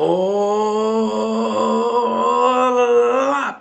Olá,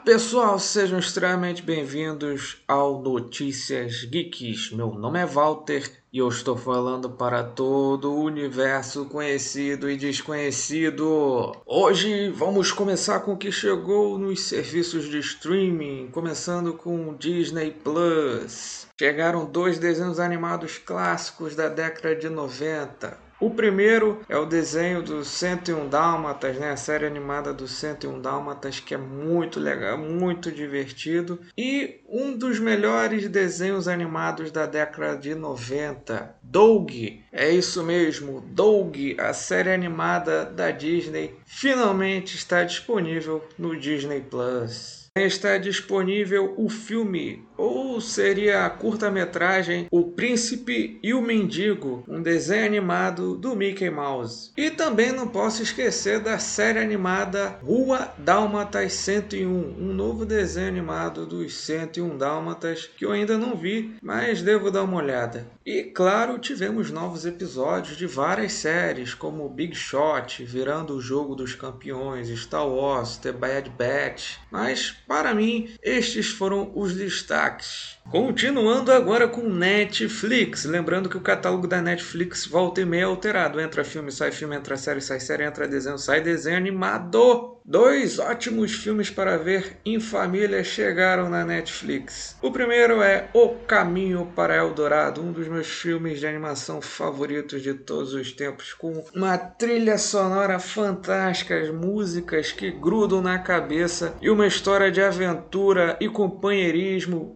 pessoal, sejam extremamente bem-vindos ao Notícias Geeks. Meu nome é Walter e eu estou falando para todo o universo conhecido e desconhecido. Hoje vamos começar com o que chegou nos serviços de streaming, começando com o Disney Plus. Chegaram dois desenhos animados clássicos da década de 90. O primeiro é o desenho do 101 Dálmatas, né? A série animada do 101 Dálmatas, que é muito legal, muito divertido. E um dos melhores desenhos animados da década de 90, Doug. É isso mesmo, Doug, a série animada da Disney, finalmente está disponível no Disney Plus está disponível o filme, ou seria a curta-metragem O Príncipe e o Mendigo, um desenho animado do Mickey Mouse. E também não posso esquecer da série animada Rua Dálmatas 101, um novo desenho animado dos 101 Dálmatas que eu ainda não vi, mas devo dar uma olhada. E claro, tivemos novos episódios de várias séries, como Big Shot, virando o jogo dos campeões, Star Wars, The Bad Batch, mas para mim, estes foram os destaques. Continuando agora com Netflix. Lembrando que o catálogo da Netflix volta e meia é alterado. Entra filme, sai filme, entra série, sai série, entra desenho, sai desenho animado. Dois ótimos filmes para ver em família chegaram na Netflix. O primeiro é O Caminho para Eldorado, um dos meus filmes de animação favoritos de todos os tempos, com uma trilha sonora fantástica, as músicas que grudam na cabeça e uma história de aventura e companheirismo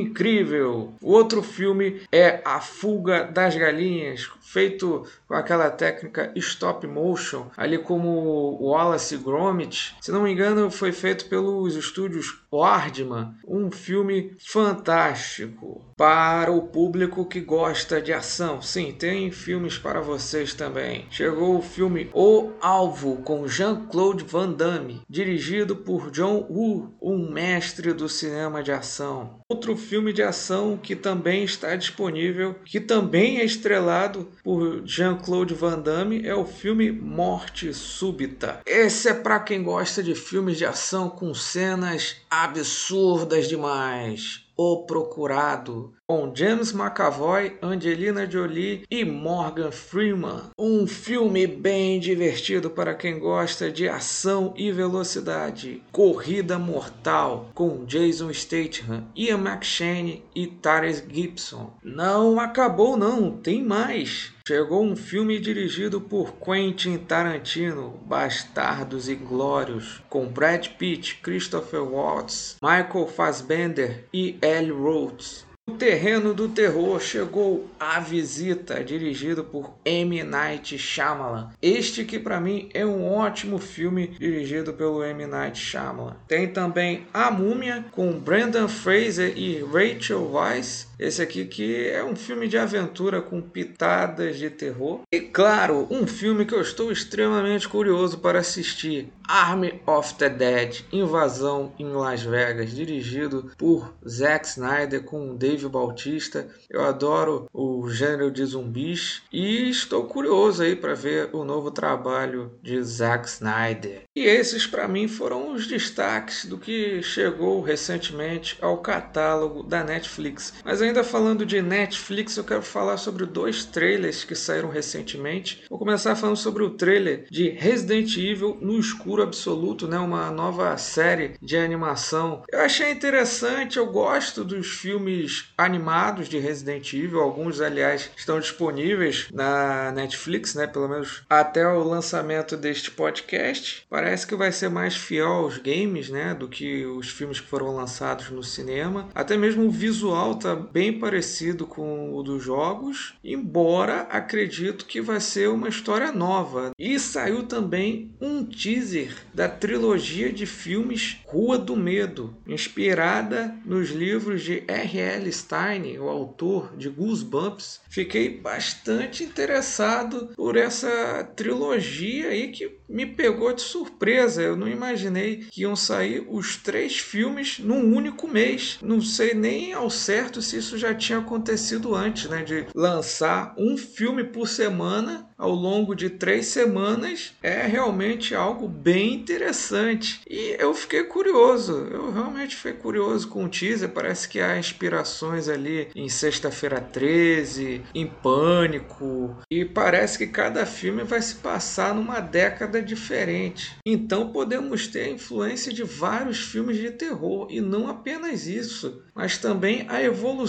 incrível. O outro filme é A Fuga das Galinhas, feito com aquela técnica stop motion, ali como Wallace Gromit. Se não me engano, foi feito pelos estúdios Wardman, um filme fantástico para o público que gosta de ação. Sim, tem filmes para vocês também. Chegou o filme O Alvo com Jean-Claude Van Damme, dirigido por John Woo, um mestre do cinema de ação. Outro filme de ação que também está disponível, que também é estrelado por Jean-Claude Van Damme, é o filme Morte Súbita. Esse é para quem gosta de filmes de ação com cenas absurdas demais. O Procurado, com James McAvoy, Angelina Jolie e Morgan Freeman. Um filme bem divertido para quem gosta de ação e velocidade. Corrida Mortal, com Jason Statham, Ian McShane e Tyrese Gibson. Não acabou não, tem mais. Chegou um filme dirigido por Quentin Tarantino, Bastardos e Glórios, com Brad Pitt, Christopher Waltz, Michael Fassbender e Ellie Rhodes. O Terreno do Terror chegou à visita, dirigido por M. Night Shyamalan. Este que para mim é um ótimo filme dirigido pelo M. Night Shyamalan. Tem também A Múmia com Brendan Fraser e Rachel Weisz esse aqui que é um filme de aventura com pitadas de terror. E claro, um filme que eu estou extremamente curioso para assistir. Army of the Dead, Invasão em Las Vegas, dirigido por Zack Snyder com Dave Bautista. Eu adoro o gênero de zumbis e estou curioso aí para ver o novo trabalho de Zack Snyder. E esses para mim foram os destaques do que chegou recentemente ao catálogo da Netflix. Mas ainda falando de Netflix, eu quero falar sobre dois trailers que saíram recentemente. Vou começar falando sobre o trailer de Resident Evil no escuro absoluto, né? Uma nova série de animação. Eu achei interessante, eu gosto dos filmes animados de Resident Evil. Alguns, aliás, estão disponíveis na Netflix, né? Pelo menos até o lançamento deste podcast. Parece que vai ser mais fiel aos games, né? Do que os filmes que foram lançados no cinema. Até mesmo o visual tá bem parecido com o dos jogos, embora acredito que vai ser uma história nova. E saiu também um teaser da trilogia de filmes Rua do Medo, inspirada nos livros de R.L. Stein, o autor de Goosebumps. Fiquei bastante interessado por essa trilogia aí que me pegou de surpresa. Eu não imaginei que iam sair os três filmes num único mês. Não sei nem ao certo se isso já tinha acontecido antes, né? De lançar um filme por semana ao longo de três semanas é realmente algo bem interessante. E eu fiquei curioso, eu realmente fiquei curioso com o teaser. Parece que há inspirações ali em Sexta-feira 13, em Pânico, e parece que cada filme vai se passar numa década diferente. Então podemos ter a influência de vários filmes de terror, e não apenas isso, mas também a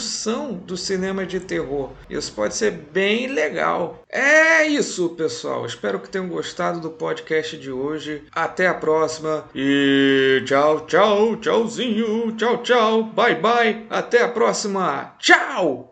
evolução do cinema de terror. Isso pode ser bem legal. É isso, pessoal. Espero que tenham gostado do podcast de hoje. Até a próxima e tchau, tchau, tchauzinho, tchau, tchau, bye, bye. Até a próxima. Tchau!